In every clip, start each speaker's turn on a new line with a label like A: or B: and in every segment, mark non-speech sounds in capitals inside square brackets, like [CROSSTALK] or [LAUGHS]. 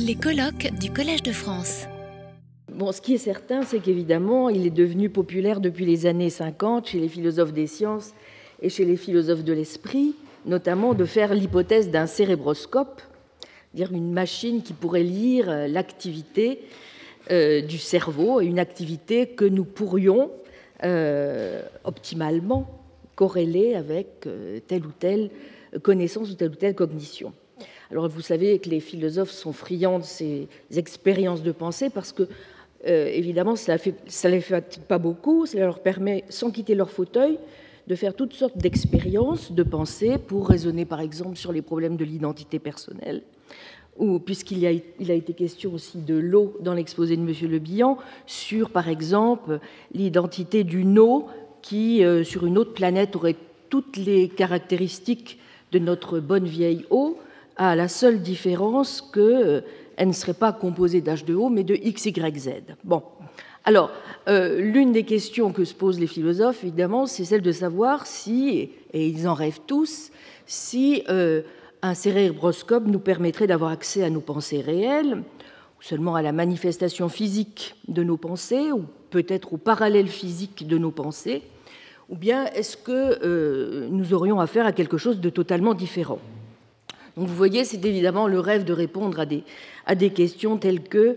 A: Les colloques du Collège de France.
B: Bon, ce qui est certain, c'est qu'évidemment, il est devenu populaire depuis les années 50 chez les philosophes des sciences et chez les philosophes de l'esprit, notamment de faire l'hypothèse d'un cérébroscope, dire une machine qui pourrait lire l'activité euh, du cerveau, une activité que nous pourrions euh, optimalement corréler avec euh, telle ou telle connaissance ou telle ou telle cognition. Alors vous savez que les philosophes sont friands de ces expériences de pensée parce que, euh, évidemment, ça ne les fait pas beaucoup, ça leur permet, sans quitter leur fauteuil, de faire toutes sortes d'expériences de pensée pour raisonner, par exemple, sur les problèmes de l'identité personnelle, ou puisqu'il a, a été question aussi de l'eau dans l'exposé de M. Le Bihan, sur, par exemple, l'identité d'une eau qui, euh, sur une autre planète, aurait toutes les caractéristiques de notre bonne vieille eau, à la seule différence qu'elle euh, ne serait pas composée d'H2O, mais de X, Y, Z. Bon. Alors, euh, l'une des questions que se posent les philosophes, évidemment, c'est celle de savoir si, et ils en rêvent tous, si euh, un cérébroscope nous permettrait d'avoir accès à nos pensées réelles, ou seulement à la manifestation physique de nos pensées, ou peut-être au parallèle physique de nos pensées, ou bien est-ce que nous aurions affaire à quelque chose de totalement différent? Vous voyez, c'est évidemment le rêve de répondre à des, questions telles que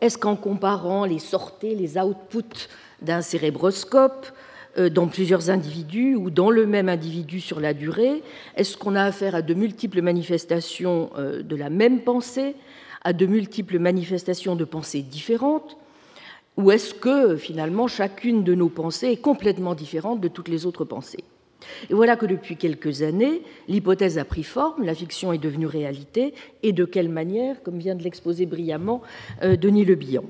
B: est-ce qu'en comparant les sorties, les outputs d'un cérébroscope euh, dans plusieurs individus ou dans le même individu sur la durée, est-ce qu'on a affaire à de multiples manifestations euh, de la même pensée, à de multiples manifestations de pensées différentes ou est-ce que finalement chacune de nos pensées est complètement différente de toutes les autres pensées? Et voilà que depuis quelques années, l'hypothèse a pris forme, la fiction est devenue réalité, et de quelle manière, comme vient de l'exposer brillamment euh, Denis Le Bihan.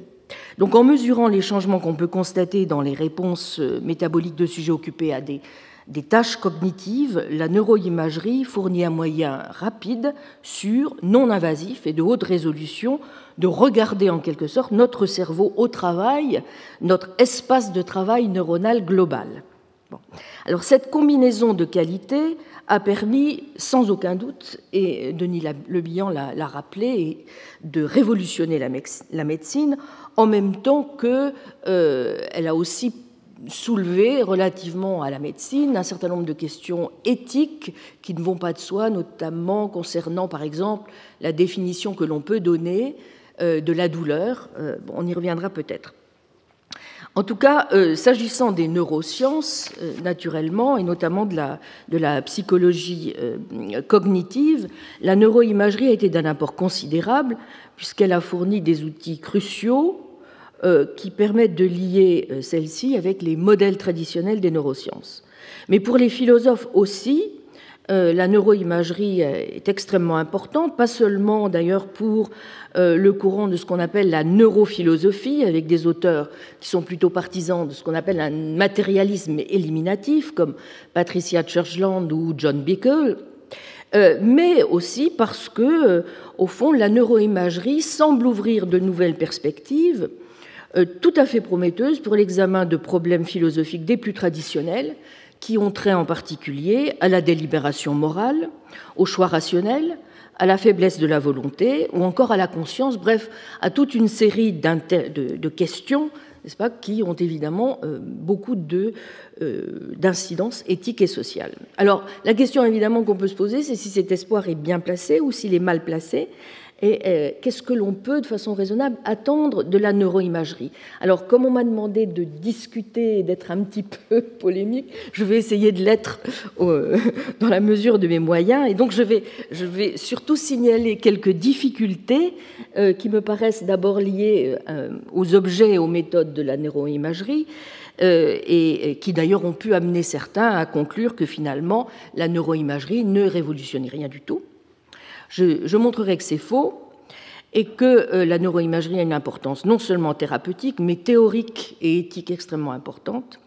B: Donc en mesurant les changements qu'on peut constater dans les réponses euh, métaboliques de sujets occupés à des, des tâches cognitives, la neuroimagerie fournit un moyen rapide, sûr, non invasif et de haute résolution de regarder en quelque sorte notre cerveau au travail, notre espace de travail neuronal global. Alors cette combinaison de qualités a permis, sans aucun doute, et Denis Le l'a rappelé, de révolutionner la médecine, en même temps qu'elle euh, a aussi soulevé relativement à la médecine un certain nombre de questions éthiques qui ne vont pas de soi, notamment concernant, par exemple, la définition que l'on peut donner euh, de la douleur. Euh, on y reviendra peut-être. En tout cas, euh, s'agissant des neurosciences, euh, naturellement, et notamment de la, psychologie euh, cognitive, la neuroimagerie a été d'un apport considérable, puisqu'elle a fourni des outils cruciaux qui permettent de lier celle-ci avec les modèles traditionnels des neurosciences. Mais pour les philosophes aussi, euh, la neuroimagerie est extrêmement importante, pas seulement d'ailleurs pour euh, le courant de ce qu'on appelle la neurophilosophie, avec des auteurs qui sont plutôt partisans de ce qu'on appelle un matérialisme éliminatif, comme Patricia Churchland ou John Bickel, euh, mais aussi parce que, au fond, la neuroimagerie semble ouvrir de nouvelles perspectives tout à fait prometteuses pour l'examen de problèmes philosophiques des plus traditionnels, qui ont trait en particulier à la délibération morale, au choix rationnel, à la faiblesse de la volonté ou encore à la conscience, bref, à toute une série de, questions n'est-ce pas, qui ont évidemment euh, beaucoup euh, d'incidences éthiques et sociales. Alors, la question évidemment qu'on peut se poser, c'est si cet espoir est bien placé ou s'il est mal placé, et euh, qu'est-ce que l'on peut, de façon raisonnable, attendre de la neuroimagerie? Alors, comme on m'a demandé de discuter et d'être un petit peu [LAUGHS] polémique, je vais essayer de l'être euh, [LAUGHS] dans la mesure de mes moyens. Et donc, je vais, surtout signaler quelques difficultés euh, qui me paraissent d'abord liées aux objets et aux méthodes de la neuroimagerie. et qui d'ailleurs ont pu amener certains à conclure que finalement la neuroimagerie ne révolutionnait rien du tout, je, montrerai que c'est faux et que euh, la neuroimagerie a une importance non seulement thérapeutique, mais théorique et éthique extrêmement importante.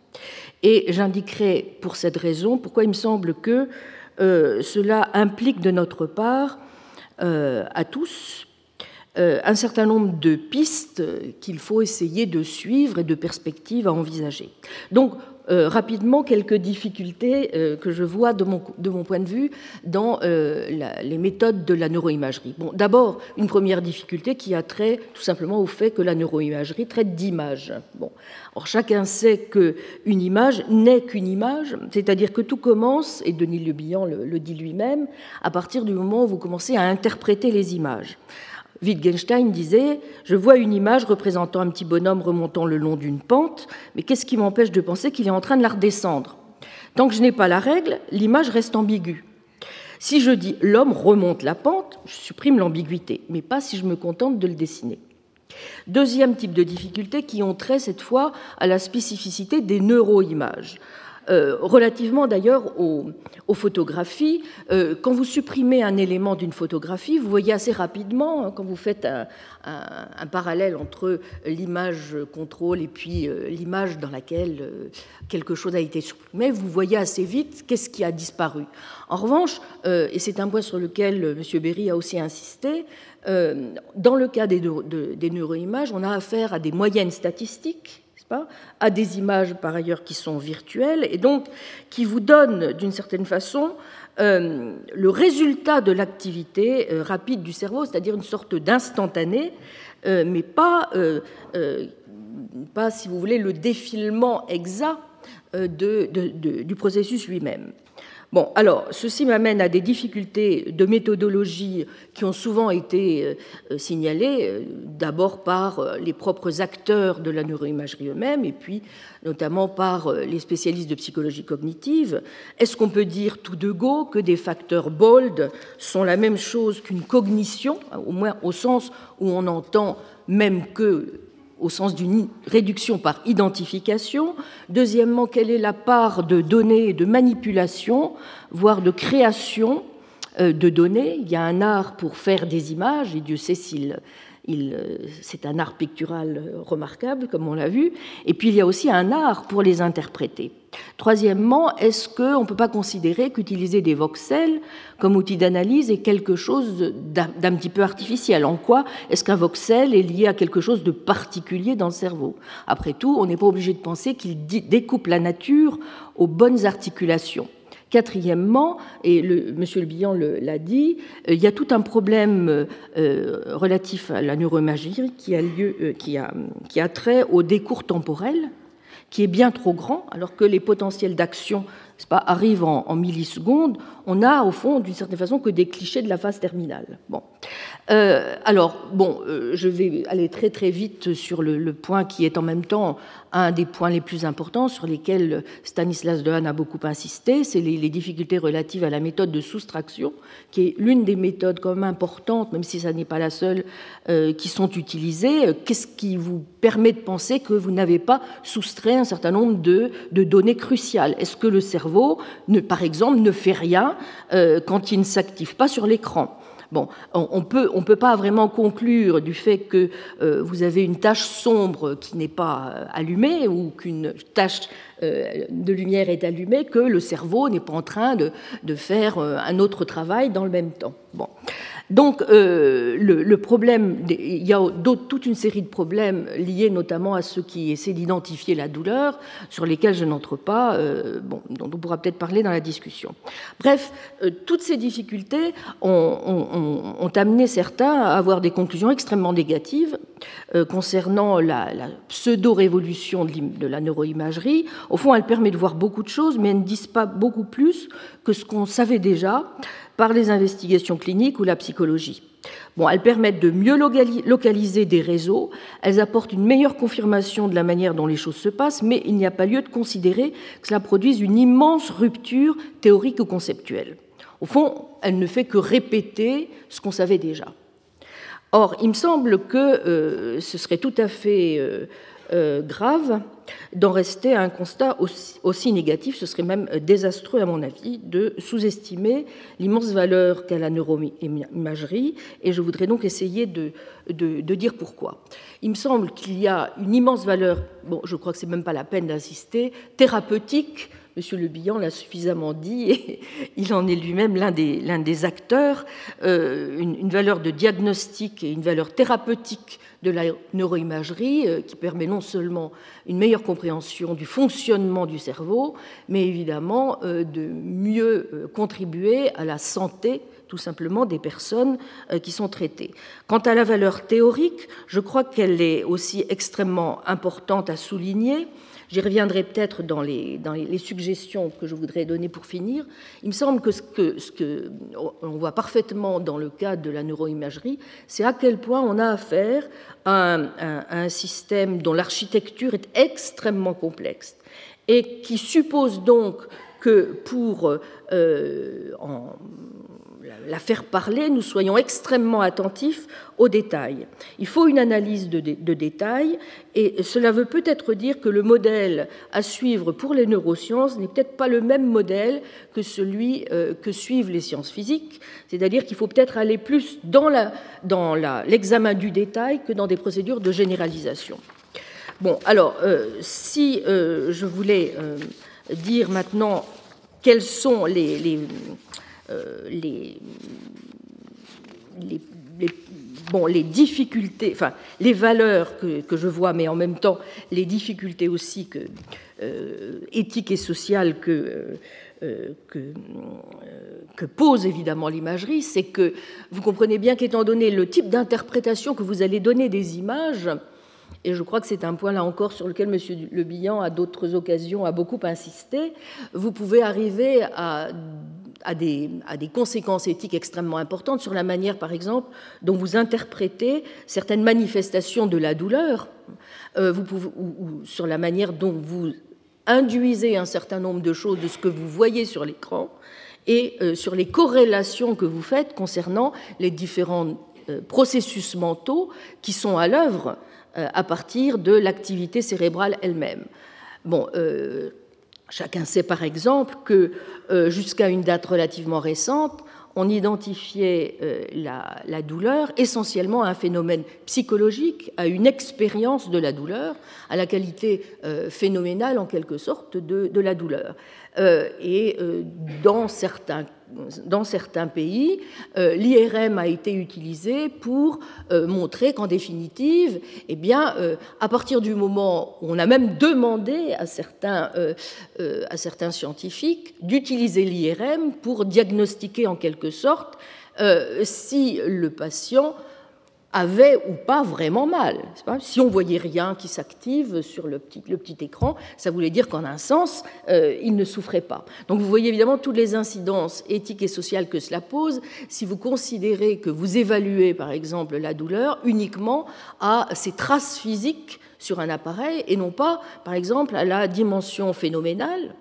B: Et j'indiquerai pour cette raison pourquoi il me semble que euh, cela implique de notre part euh, à tous un certain nombre de pistes qu'il faut essayer de suivre et de perspectives à envisager. Donc, rapidement quelques difficultés que je vois de mon, point de vue dans les méthodes de la neuroimagerie. Bon, D'abord, une première difficulté qui a trait tout simplement au fait que la neuroimagerie traite d'images. Bon. Chacun sait qu'une image n'est qu'une image, c'est-à-dire que tout commence, et Denis Le Bihan le dit lui-même, à partir du moment où vous commencez à interpréter les images. Wittgenstein disait Je vois une image représentant un petit bonhomme remontant le long d'une pente, mais qu'est-ce qui m'empêche de penser qu'il est en train de la redescendre? Tant que je n'ai pas la règle, l'image reste ambiguë. Si je dis l'homme remonte la pente, je supprime l'ambiguïté, mais pas si je me contente de le dessiner. Deuxième type de difficulté qui ont trait cette fois à la spécificité des neuroimages. Euh, relativement d'ailleurs aux, photographies, euh, quand vous supprimez un élément d'une photographie, vous voyez assez rapidement, hein, quand vous faites un, parallèle entre l'image contrôle et puis euh, l'image dans laquelle quelque chose a été supprimé, vous voyez assez vite qu'est-ce qui a disparu. En revanche, et c'est un point sur lequel M. Berry a aussi insisté, dans le cas des, des neuroimages, on a affaire à des moyennes statistiques à des images par ailleurs qui sont virtuelles et donc qui vous donnent d'une certaine façon euh, le résultat de l'activité euh, rapide du cerveau, c'est-à-dire une sorte d'instantané, euh, mais pas, pas, si vous voulez, le défilement exact du processus lui-même. Bon, alors, ceci m'amène à des difficultés de méthodologie qui ont souvent été euh, signalées, euh, d'abord par euh, les propres acteurs de la neuroimagerie eux-mêmes, et puis notamment par les spécialistes de psychologie cognitive. Est-ce qu'on peut dire tout de go que des facteurs bold sont la même chose qu'une cognition, au moins au sens où on entend même que au sens d'une réduction par identification. Deuxièmement, quelle est la part de données de manipulation, voire de création euh, de données? Il y a un art pour faire des images, et Dieu sait s'il c'est un art pictural remarquable, comme on l'a vu, et puis il y a aussi un art pour les interpréter. Troisièmement, est-ce qu'on ne peut pas considérer qu'utiliser des voxels comme outil d'analyse est quelque chose d'un petit peu artificiel? En quoi est-ce qu'un voxel est lié à quelque chose de particulier dans le cerveau? Après tout, on n'est pas obligé de penser qu'il découpe la nature aux bonnes articulations. Quatrièmement, et M. Le Bihan l'a dit, euh, il y a tout un problème euh, relatif à la neuroimagerie qui a, lieu, euh, qui, a, trait au décours temporel, qui est bien trop grand, alors que les potentiels d'action arrivent en, millisecondes, on a au fond, d'une certaine façon, que des clichés de la phase terminale. Bon. alors, bon, je vais aller très très vite sur le, point qui est en même temps un des points les plus importants sur lesquels Stanislas Dehaene a beaucoup insisté, c'est les, difficultés relatives à la méthode de soustraction, qui est l'une des méthodes quand même importantes, même si ça n'est pas la seule, euh, qui sont utilisées. Qu'est-ce qui vous permet de penser que vous n'avez pas soustrait un certain nombre de, données cruciales? Est-ce que le cerveau, par exemple, ne fait rien euh, quand il ne s'active pas sur l'écran. Bon, on peut, on peut pas vraiment conclure du fait que euh, vous avez une tache sombre qui n'est pas euh, allumée ou qu'une tache euh, de lumière est allumée que le cerveau n'est pas en train de, de faire un autre travail dans le même temps. Bon. Donc, euh, le, problème, il y a toute une série de problèmes liés notamment à ceux qui essaient d'identifier la douleur, sur lesquels je n'entre pas, euh, bon, dont on pourra peut-être parler dans la discussion. Bref, euh, toutes ces difficultés ont, amené certains à avoir des conclusions extrêmement négatives concernant la pseudo-révolution de la neuroimagerie. Au fond, elle permet de voir beaucoup de choses, mais elles ne disent pas beaucoup plus que ce qu'on savait déjà par les investigations cliniques ou la psychologie. Bon, elles permettent de mieux localiser des réseaux, elles apportent une meilleure confirmation de la manière dont les choses se passent, mais il n'y a pas lieu de considérer que cela produise une immense rupture théorique ou conceptuelle. Au fond, elle ne fait que répéter ce qu'on savait déjà. Or, il me semble que euh, ce serait tout à fait euh, euh, grave d'en rester à un constat aussi, négatif. Ce serait même désastreux, à mon avis, de sous-estimer l'immense valeur qu'a la neuroimagerie, et je voudrais donc essayer de, de, dire pourquoi. Il me semble qu'il y a une immense valeur, bon, je crois que c'est même pas la peine d'insister, thérapeutique Monsieur Le Bihan l'a suffisamment dit, et [LAUGHS] il en est lui-même l'un des, acteurs, une, une, valeur de diagnostic et une valeur thérapeutique de la neuroimagerie euh, qui permet non seulement une meilleure compréhension du fonctionnement du cerveau, mais évidemment euh, de mieux euh, contribuer à la santé tout simplement des personnes qui sont traitées. Quant à la valeur théorique, je crois qu'elle est aussi extrêmement importante à souligner J'y reviendrai peut-être dans, les, suggestions que je voudrais donner pour finir. Il me semble que ce que, ce on voit parfaitement dans le cas de la neuroimagerie, c'est à quel point on a affaire à un, un système dont l'architecture est extrêmement complexe et qui suppose donc que pour euh, en, la faire parler, nous soyons extrêmement attentifs aux détails. Il faut une analyse de, détails, et cela veut peut-être dire que le modèle à suivre pour les neurosciences n'est peut-être pas le même modèle que celui euh, que suivent les sciences physiques, c'est-à-dire qu'il faut peut-être aller plus dans l'examen du détail que dans des procédures de généralisation. Bon, alors, euh, si euh, je voulais dire maintenant quels sont les euh, les, bon, les difficultés, enfin les valeurs que, je vois, mais en même temps les difficultés aussi euh, éthiques et sociales euh, que, pose évidemment l'imagerie, c'est que vous comprenez bien qu'étant donné le type d'interprétation que vous allez donner des images, et je crois que c'est un point là encore sur lequel M. Le Bihan, à d'autres occasions, a beaucoup insisté, vous pouvez arriver à a des, des, conséquences éthiques extrêmement importantes sur la manière, par exemple, dont vous interprétez certaines manifestations de la douleur, euh, vous pouvez, ou, sur la manière dont vous induisez un certain nombre de choses de ce que vous voyez sur l'écran, et euh, sur les corrélations que vous faites concernant les différents euh, processus mentaux qui sont à l'œuvre à partir de l'activité cérébrale elle-même. Bon, Chacun sait par exemple que euh, jusqu'à une date relativement récente, on identifiait euh, la, douleur essentiellement à un phénomène psychologique, à une expérience de la douleur, à la qualité euh, phénoménale en quelque sorte de la douleur. et dans certains dans certains pays, euh, l'IRM a été utilisé pour euh, montrer qu'en définitive, eh euh, à partir du moment où on a même demandé à certains scientifiques d'utiliser l'IRM pour diagnostiquer en quelque sorte si le patient avait ou pas vraiment mal. si on voyait rien qui s'active sur le petit, écran, ça voulait dire qu'en un sens, euh, il ne souffrait pas. Donc vous voyez évidemment toutes les incidences éthiques et sociales que cela pose si vous considérez que vous évaluez par exemple la douleur uniquement à ses traces physiques sur un appareil et non pas par exemple à la dimension phénoménale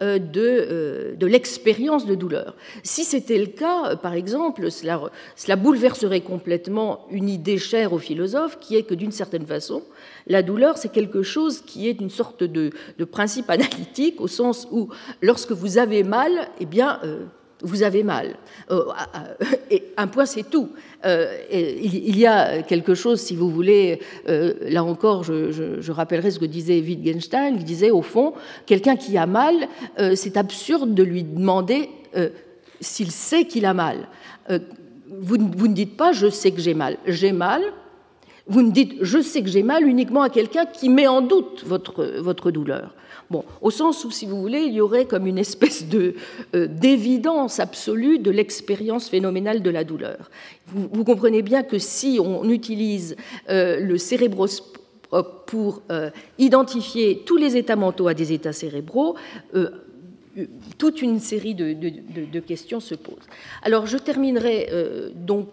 B: de, euh, de l'expérience de douleur. Si c'était le cas, euh, par exemple, cela, cela, bouleverserait complètement une idée chère aux philosophes, qui est que d'une certaine façon, la douleur, c'est quelque chose qui est une sorte de, de, principe analytique, au sens où lorsque vous avez mal, eh bien, vous avez mal. Euh, [LAUGHS] et un point, c'est tout. Euh, il y a quelque chose, si vous voulez, euh, là encore, je, rappellerai ce que disait Wittgenstein, qui disait, au fond, quelqu'un qui a mal, c'est absurde de lui demander s'il sait qu'il a mal. Vous, ne dites pas, je sais que j'ai mal. J'ai mal. Vous ne dites, je sais que j'ai mal uniquement à quelqu'un qui met en doute votre, votre douleur. Bon, au sens où, si vous voulez, il y aurait comme une espèce de euh, d'évidence absolue de l'expérience phénoménale de la douleur. Vous, comprenez bien que si on utilise euh, le cérébroscope pour euh, identifier tous les états mentaux à des états cérébraux, toute une série de, questions se posent. Alors je terminerai euh, donc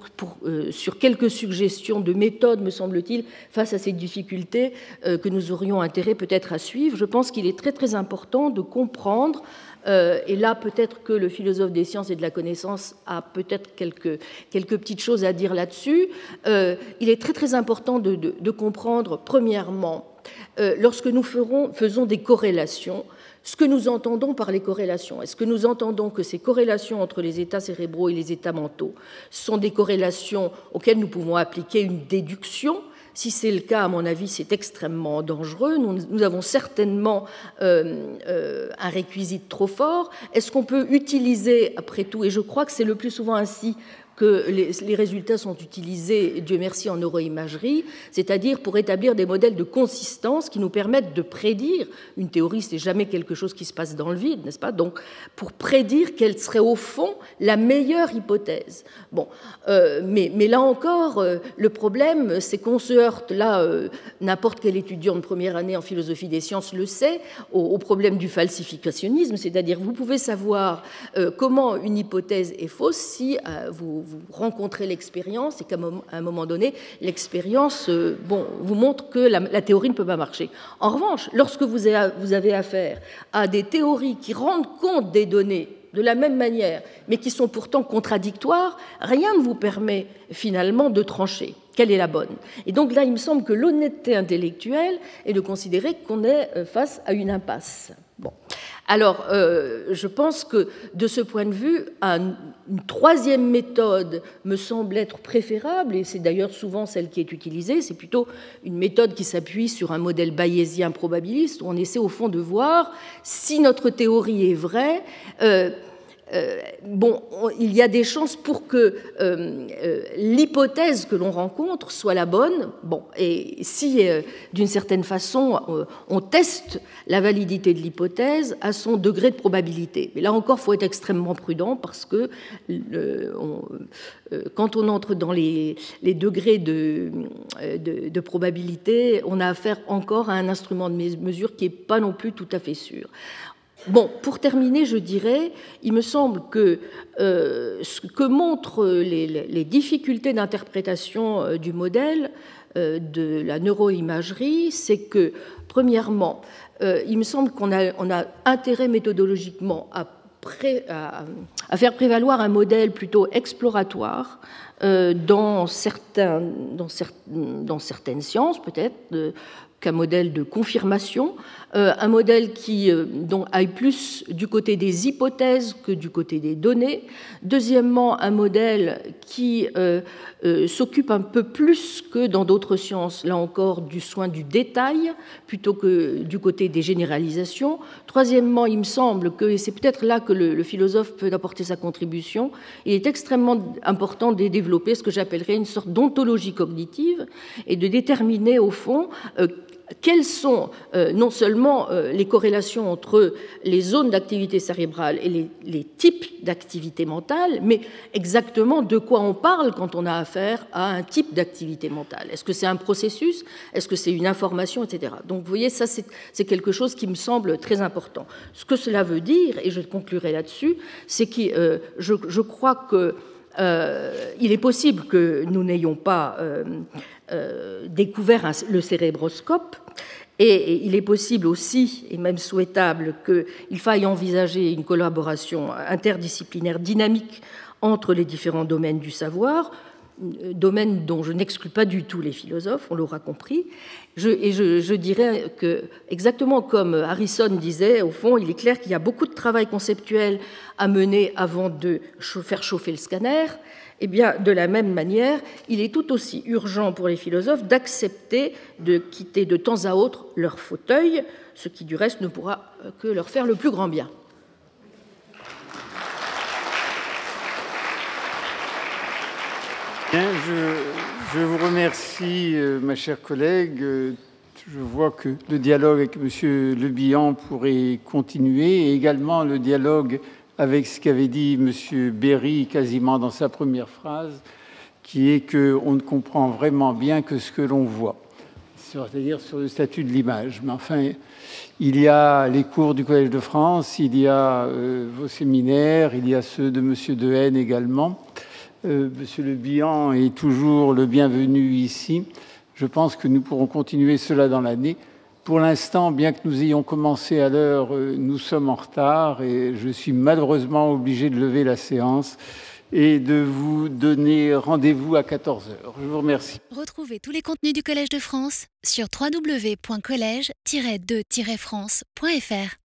B: euh, sur quelques suggestions de méthodes, me semble-t-il, face à ces difficultés euh, que nous aurions intérêt peut-être à suivre. Je pense qu'il est très très important de comprendre, et là peut-être que le philosophe des sciences et de la connaissance a peut-être quelques, quelques petites choses à dire là-dessus, il est très très important de, comprendre, premièrement, lorsque nous ferons, faisons des corrélations, ce que nous entendons par les corrélations. Est-ce que nous entendons que ces corrélations entre les états cérébraux et les états mentaux sont des corrélations auxquelles nous pouvons appliquer une déduction? Si c'est le cas, à mon avis, c'est extrêmement dangereux. Nous, avons certainement euh, un réquisite trop fort. Est-ce qu'on peut utiliser, après tout, et je crois que c'est le plus souvent ainsi que les, résultats sont utilisés, Dieu merci, en neuroimagerie, c'est-à-dire pour établir des modèles de consistance qui nous permettent de prédire, une théorie, c'est jamais quelque chose qui se passe dans le vide, n'est-ce pas? Donc, pour prédire quelle serait au fond la meilleure hypothèse. Bon, euh, mais, là encore, euh, le problème, c'est qu'on se heurte, là, euh, n'importe quel étudiant de première année en philosophie des sciences le sait, au, problème du falsificationnisme, c'est-à-dire vous pouvez savoir comment une hypothèse est fausse si vous vous rencontrez l'expérience et qu'à un moment donné, l'expérience euh, bon, vous montre que la, théorie ne peut pas marcher. En revanche, lorsque vous avez affaire à des théories qui rendent compte des données de la même manière, mais qui sont pourtant contradictoires, rien ne vous permet finalement de trancher quelle est la bonne. Et donc là, il me semble que l'honnêteté intellectuelle est de considérer qu'on est euh, face à une impasse. Bon. Alors, euh, je pense que de ce point de vue, une troisième méthode me semble être préférable, et c'est d'ailleurs souvent celle qui est utilisée, c'est plutôt une méthode qui s'appuie sur un modèle bayésien probabiliste, où on essaie au fond de voir si notre théorie est vraie. Euh, euh, bon, il y a des chances pour que euh, euh, l'hypothèse que l'on rencontre soit la bonne. Bon, et si d'une certaine façon on teste la validité de l'hypothèse à son degré de probabilité. Mais là encore, il faut être extrêmement prudent parce que quand on entre dans les, degrés de, de, probabilité, on a affaire encore à un instrument de mesure qui n'est pas non plus tout à fait sûr. Bon, pour terminer, je dirais, il me semble que euh, ce que montrent les, difficultés d'interprétation euh, du modèle euh, de la neuroimagerie, c'est que, premièrement, il me semble qu'on a, intérêt méthodologiquement à, faire prévaloir un modèle plutôt exploratoire dans, certaines sciences, peut-être, qu'un modèle de confirmation, un modèle qui euh, aille plus du côté des hypothèses que du côté des données. Deuxièmement, un modèle qui euh, s'occupe un peu plus que dans d'autres sciences, là encore, du soin du détail plutôt que du côté des généralisations. Troisièmement, il me semble que, et c'est peut-être là que le, le, philosophe peut apporter sa contribution, il est extrêmement important de développer ce que j'appellerais une sorte d'ontologie cognitive et de déterminer au fond quelles sont euh, non seulement euh, les corrélations entre les zones d'activité cérébrale et les, types d'activité mentale, mais exactement de quoi on parle quand on a affaire à un type d'activité mentale. Est-ce que c'est un processus? Est-ce que c'est une information, etc. Donc vous voyez, ça c'est quelque chose qui me semble très important. Ce que cela veut dire, et je conclurai là-dessus, c'est que euh, je, crois qu'il est possible que nous n'ayons pas euh, découvert le cérébroscope. Et il est possible aussi, et même souhaitable, qu'il faille envisager une collaboration interdisciplinaire dynamique entre les différents domaines du savoir, domaine dont je n'exclus pas du tout les philosophes, on l'aura compris. et je, je, dirais que, exactement comme Harrison disait, au fond, il est clair qu'il y a beaucoup de travail conceptuel à mener avant de faire chauffer le scanner, eh bien, de la même manière, il est tout aussi urgent pour les philosophes d'accepter de quitter de temps à autre leur fauteuil, ce qui du reste ne pourra que leur faire le plus grand bien.
C: Je, vous remercie, euh, ma chère collègue. Je vois que le dialogue avec M. Le Bihan pourrait continuer et également le dialogue avec ce qu'avait dit M. Berry quasiment dans sa première phrase, qui est qu'on ne comprend vraiment bien que ce que l'on voit, c'est-à-dire sur le statut de l'image. Mais enfin, il y a les cours du Collège de France, il y a euh, vos séminaires, il y a ceux de M. Dehaene également. Euh, M. Le Bihan est toujours le bienvenu ici. Je pense que nous pourrons continuer cela dans l'année. Pour l'instant, bien que nous ayons commencé à l'heure, euh, nous sommes en retard et je suis malheureusement obligé de lever la séance et de vous donner rendez-vous à 14 heures. Je vous remercie.
A: Retrouvez tous les contenus du Collège de France sur www.colège-2-france.fr.